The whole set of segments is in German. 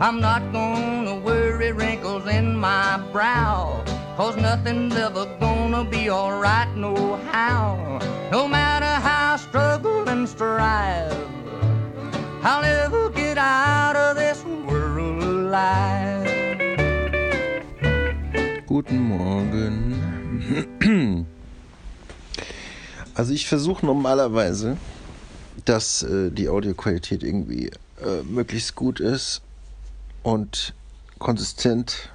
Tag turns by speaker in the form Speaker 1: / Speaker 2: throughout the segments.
Speaker 1: I'm not gonna worry wrinkles in my brow. Cause nothing's ever gonna be alright, no how. No matter how I struggle and strive, I'll never get out of this world alive.
Speaker 2: Guten Morgen. Also ich versuche normalerweise, dass äh, die Audioqualität irgendwie äh, möglichst gut ist und konsistent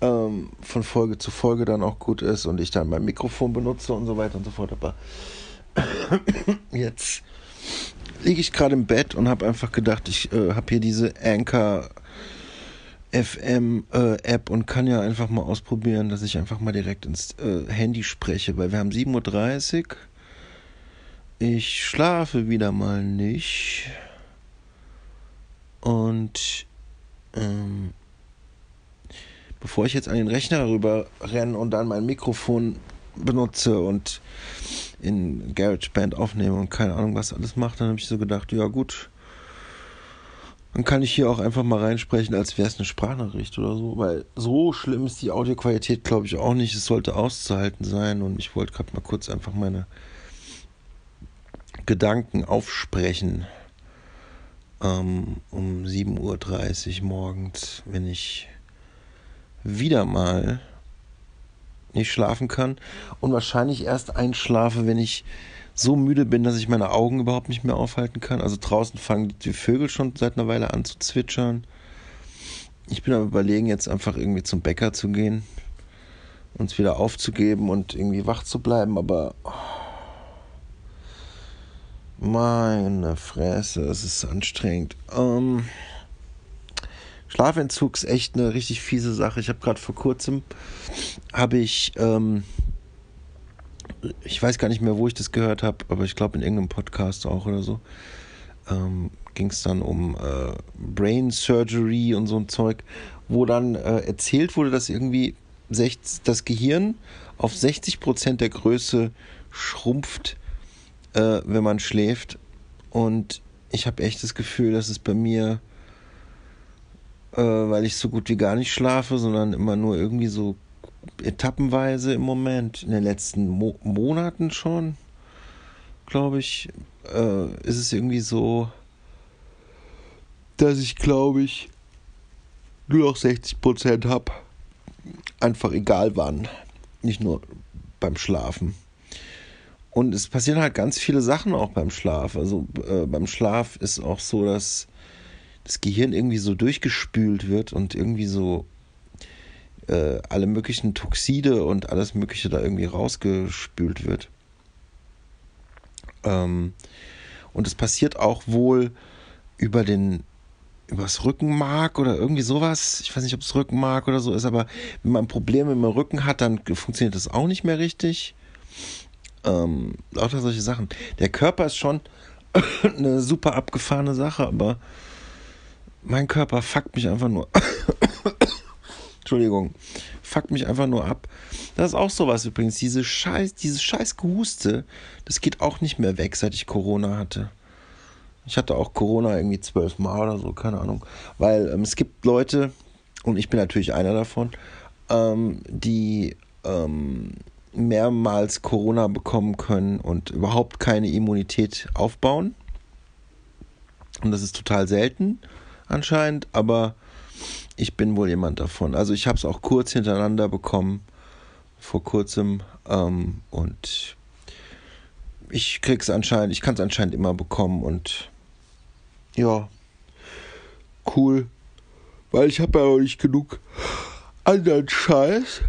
Speaker 2: ähm, von Folge zu Folge dann auch gut ist und ich dann mein Mikrofon benutze und so weiter und so fort. Aber jetzt liege ich gerade im Bett und habe einfach gedacht, ich äh, habe hier diese Anchor FM äh, App und kann ja einfach mal ausprobieren, dass ich einfach mal direkt ins äh, Handy spreche, weil wir haben 7.30 Uhr. Ich schlafe wieder mal nicht. Und ähm, bevor ich jetzt an den Rechner rüber renne und dann mein Mikrofon benutze und in GarageBand aufnehme und keine Ahnung was alles mache, dann habe ich so gedacht, ja gut, dann kann ich hier auch einfach mal reinsprechen, als wäre es eine Sprachnachricht oder so, weil so schlimm ist die Audioqualität, glaube ich, auch nicht. Es sollte auszuhalten sein und ich wollte gerade mal kurz einfach meine Gedanken aufsprechen ähm, um 7.30 Uhr morgens, wenn ich wieder mal nicht schlafen kann und wahrscheinlich erst einschlafe, wenn ich so müde bin, dass ich meine Augen überhaupt nicht mehr aufhalten kann. Also draußen fangen die Vögel schon seit einer Weile an zu zwitschern. Ich bin am überlegen, jetzt einfach irgendwie zum Bäcker zu gehen, uns wieder aufzugeben und irgendwie wach zu bleiben, aber oh, meine Fresse, es ist anstrengend. Ähm, Schlafentzug ist echt eine richtig fiese Sache. Ich habe gerade vor kurzem habe ich ähm, ich weiß gar nicht mehr, wo ich das gehört habe, aber ich glaube in irgendeinem Podcast auch oder so, ähm, ging es dann um äh, Brain Surgery und so ein Zeug, wo dann äh, erzählt wurde, dass irgendwie 60, das Gehirn auf 60 Prozent der Größe schrumpft, äh, wenn man schläft. Und ich habe echt das Gefühl, dass es bei mir, äh, weil ich so gut wie gar nicht schlafe, sondern immer nur irgendwie so etappenweise im Moment, in den letzten Mo Monaten schon, glaube ich, äh, ist es irgendwie so, dass ich, glaube ich, nur noch 60% habe. Einfach egal wann. Nicht nur beim Schlafen. Und es passieren halt ganz viele Sachen auch beim Schlaf. Also äh, beim Schlaf ist auch so, dass das Gehirn irgendwie so durchgespült wird und irgendwie so äh, alle möglichen Toxide und alles Mögliche da irgendwie rausgespült wird. Ähm, und es passiert auch wohl über den übers Rückenmark oder irgendwie sowas. Ich weiß nicht, ob es Rückenmark oder so ist, aber wenn man Probleme dem Rücken hat, dann funktioniert das auch nicht mehr richtig. Ähm, lauter solche Sachen. Der Körper ist schon eine super abgefahrene Sache, aber mein Körper fuckt mich einfach nur Entschuldigung, fuckt mich einfach nur ab. Das ist auch sowas übrigens. Diese Scheiß, dieses scheiß das geht auch nicht mehr weg, seit ich Corona hatte. Ich hatte auch Corona irgendwie zwölfmal oder so, keine Ahnung. Weil ähm, es gibt Leute, und ich bin natürlich einer davon, ähm, die ähm, mehrmals Corona bekommen können und überhaupt keine Immunität aufbauen. Und das ist total selten anscheinend, aber ich bin wohl jemand davon. Also ich habe es auch kurz hintereinander bekommen, vor kurzem. Ähm, und ich krieg's anscheinend, ich kann es anscheinend immer bekommen und ja, cool. Weil ich habe ja auch nicht genug anderen Scheiß.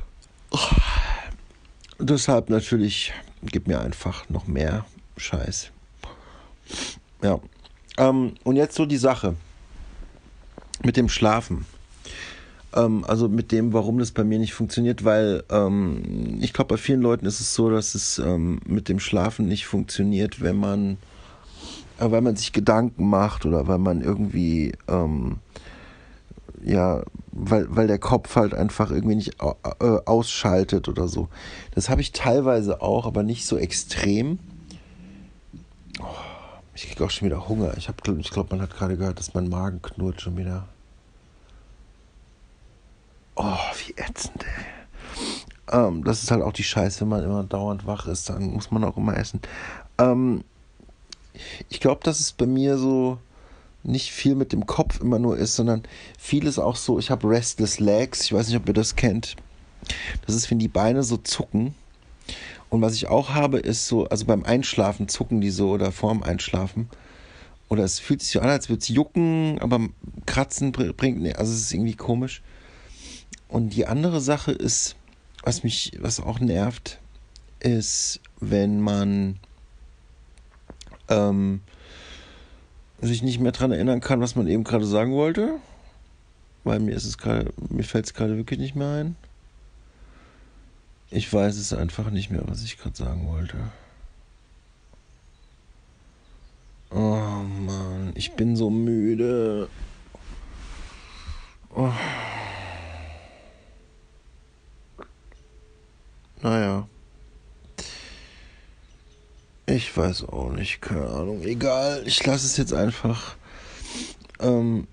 Speaker 2: Deshalb natürlich gib mir einfach noch mehr Scheiß. Ja. Ähm, und jetzt so die Sache mit dem Schlafen. Ähm, also mit dem, warum das bei mir nicht funktioniert, weil ähm, ich glaube, bei vielen Leuten ist es so, dass es ähm, mit dem Schlafen nicht funktioniert, wenn man, äh, weil man sich Gedanken macht oder weil man irgendwie, ähm, ja, weil, weil der Kopf halt einfach irgendwie nicht äh, ausschaltet oder so. Das habe ich teilweise auch, aber nicht so extrem. Oh, Ich krieg auch schon wieder Hunger. Ich, ich glaube, man hat gerade gehört, dass mein Magen knurrt schon wieder. Oh, wie ätzend, ey. Ähm, das ist halt auch die Scheiße, wenn man immer dauernd wach ist, dann muss man auch immer essen. Ähm, ich glaube, dass es bei mir so nicht viel mit dem Kopf immer nur ist, sondern vieles auch so, ich habe Restless Legs, ich weiß nicht, ob ihr das kennt. Das ist, wenn die Beine so zucken. Und was ich auch habe, ist so, also beim Einschlafen zucken die so oder vorm Einschlafen. Oder es fühlt sich so an, als würde es jucken, aber kratzen bringt, nee, also es ist irgendwie komisch. Und die andere Sache ist, was mich, was auch nervt, ist, wenn man ähm, sich nicht mehr daran erinnern kann, was man eben gerade sagen wollte. Weil mir ist es gerade, mir fällt es gerade wirklich nicht mehr ein. Ich weiß es einfach nicht mehr, was ich gerade sagen wollte. Oh Mann, ich bin so müde. Oh. Naja. Ich weiß auch nicht, keine Ahnung. Egal, ich lasse es jetzt einfach. Ähm,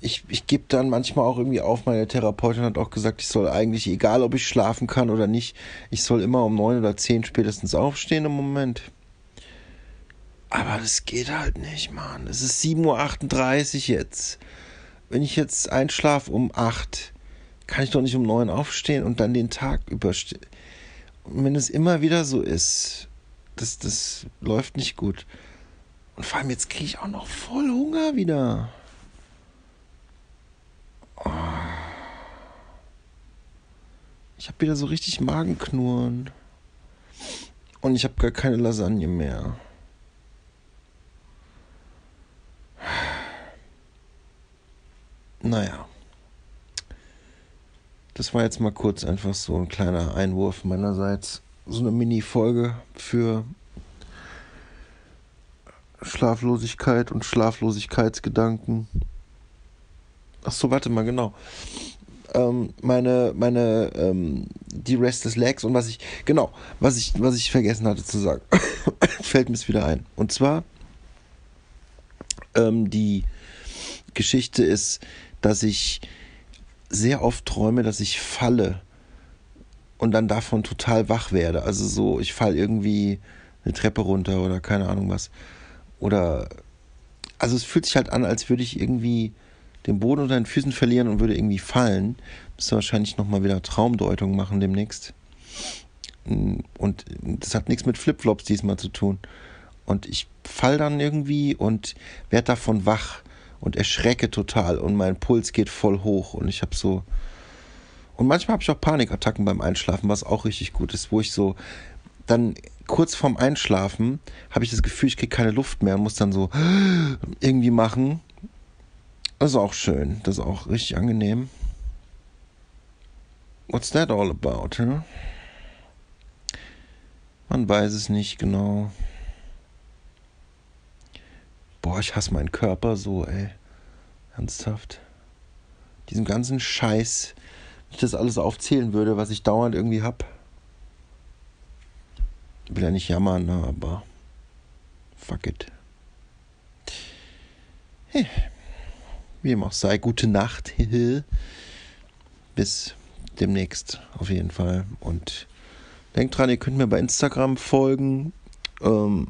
Speaker 2: ich ich gebe dann manchmal auch irgendwie auf. Meine Therapeutin hat auch gesagt, ich soll eigentlich, egal ob ich schlafen kann oder nicht, ich soll immer um neun oder zehn spätestens aufstehen im Moment. Aber das geht halt nicht, Mann. Es ist 7.38 Uhr jetzt. Wenn ich jetzt einschlafe um 8 kann ich doch nicht um neun aufstehen und dann den Tag überstehen. Und wenn es immer wieder so ist, das, das läuft nicht gut. Und vor allem jetzt kriege ich auch noch voll Hunger wieder. Oh. Ich habe wieder so richtig Magenknurren. Und ich habe gar keine Lasagne mehr. Naja. Das war jetzt mal kurz einfach so ein kleiner Einwurf meinerseits. So eine Mini-Folge für Schlaflosigkeit und Schlaflosigkeitsgedanken. Ach so, warte mal, genau. Ähm, meine, meine, ähm, die Restless Legs und was ich, genau, was ich, was ich vergessen hatte zu sagen, fällt mir es wieder ein. Und zwar, ähm, die Geschichte ist, dass ich sehr oft träume, dass ich falle und dann davon total wach werde. Also so, ich falle irgendwie eine Treppe runter oder keine Ahnung was. Oder, also es fühlt sich halt an, als würde ich irgendwie den Boden unter den Füßen verlieren und würde irgendwie fallen. Müsste wahrscheinlich nochmal wieder Traumdeutung machen demnächst. Und das hat nichts mit Flipflops diesmal zu tun. Und ich fall dann irgendwie und werde davon wach und erschrecke total und mein Puls geht voll hoch und ich habe so und manchmal habe ich auch Panikattacken beim Einschlafen, was auch richtig gut ist, wo ich so dann kurz vorm Einschlafen habe ich das Gefühl, ich kriege keine Luft mehr und muss dann so irgendwie machen. Das ist auch schön, das ist auch richtig angenehm. What's that all about? Huh? Man weiß es nicht genau. Boah, ich hasse meinen Körper so, ey. Ernsthaft. Diesen ganzen Scheiß, ich das alles aufzählen würde, was ich dauernd irgendwie hab. Ich will ja nicht jammern, ne, aber fuck it. Hey. Wie immer auch sei, gute Nacht. Bis demnächst auf jeden Fall. Und denkt dran, ihr könnt mir bei Instagram folgen. Ähm,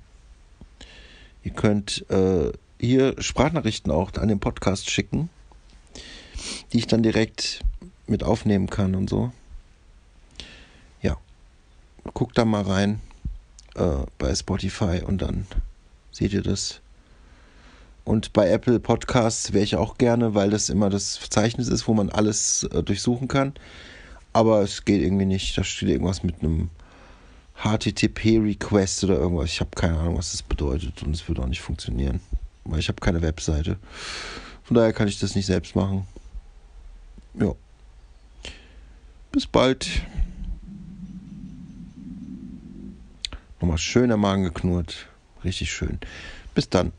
Speaker 2: Ihr könnt äh, hier Sprachnachrichten auch an den Podcast schicken, die ich dann direkt mit aufnehmen kann und so. Ja, guckt da mal rein äh, bei Spotify und dann seht ihr das. Und bei Apple Podcasts wäre ich auch gerne, weil das immer das Verzeichnis ist, wo man alles äh, durchsuchen kann. Aber es geht irgendwie nicht. Da steht irgendwas mit einem HTTP-Request oder irgendwas. Ich habe keine Ahnung, was das bedeutet und es wird auch nicht funktionieren, weil ich habe keine Webseite. Von daher kann ich das nicht selbst machen. Ja. Bis bald. Nochmal schön der Magen geknurrt. Richtig schön. Bis dann.